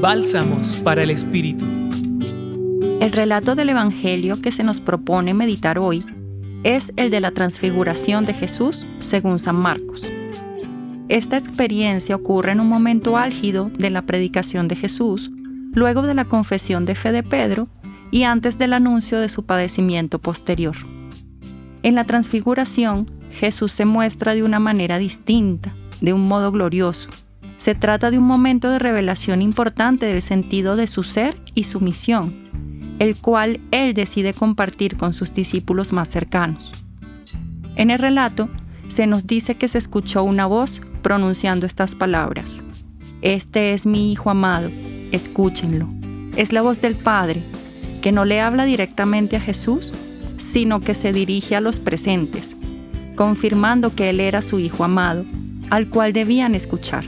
Bálsamos para el Espíritu. El relato del Evangelio que se nos propone meditar hoy es el de la transfiguración de Jesús según San Marcos. Esta experiencia ocurre en un momento álgido de la predicación de Jesús, luego de la confesión de fe de Pedro y antes del anuncio de su padecimiento posterior. En la transfiguración, Jesús se muestra de una manera distinta, de un modo glorioso, se trata de un momento de revelación importante del sentido de su ser y su misión, el cual él decide compartir con sus discípulos más cercanos. En el relato se nos dice que se escuchó una voz pronunciando estas palabras. Este es mi Hijo amado, escúchenlo. Es la voz del Padre, que no le habla directamente a Jesús, sino que se dirige a los presentes, confirmando que Él era su Hijo amado, al cual debían escuchar.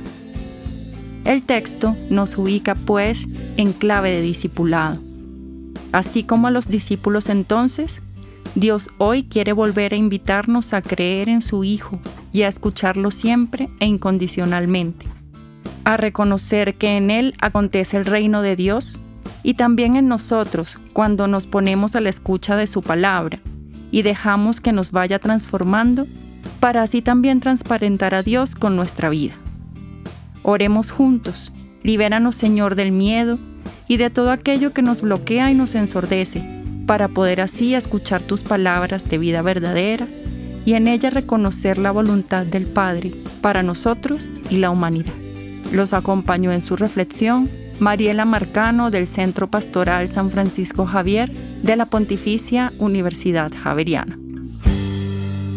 El texto nos ubica pues en clave de discipulado. Así como a los discípulos entonces, Dios hoy quiere volver a invitarnos a creer en su Hijo y a escucharlo siempre e incondicionalmente, a reconocer que en Él acontece el reino de Dios y también en nosotros cuando nos ponemos a la escucha de su palabra y dejamos que nos vaya transformando para así también transparentar a Dios con nuestra vida. Oremos juntos. Libéranos, Señor, del miedo y de todo aquello que nos bloquea y nos ensordece, para poder así escuchar tus palabras de vida verdadera y en ella reconocer la voluntad del Padre para nosotros y la humanidad. Los acompañó en su reflexión Mariela Marcano del Centro Pastoral San Francisco Javier de la Pontificia Universidad Javeriana.